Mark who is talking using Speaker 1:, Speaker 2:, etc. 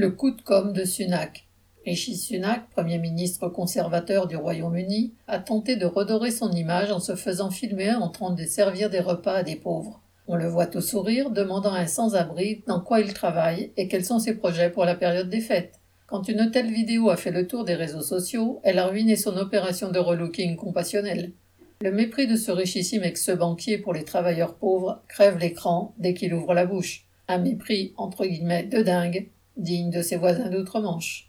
Speaker 1: Le coup de com' de Sunak. Rishi Sunak, Premier ministre conservateur du Royaume-Uni, a tenté de redorer son image en se faisant filmer en train de servir des repas à des pauvres. On le voit au sourire, demandant à un sans-abri dans quoi il travaille et quels sont ses projets pour la période des fêtes. Quand une telle vidéo a fait le tour des réseaux sociaux, elle a ruiné son opération de relooking compassionnel. Le mépris de ce richissime ex-banquier pour les travailleurs pauvres crève l'écran dès qu'il ouvre la bouche. Un mépris, entre guillemets, de dingue, digne de ses voisins d'outre-Manche.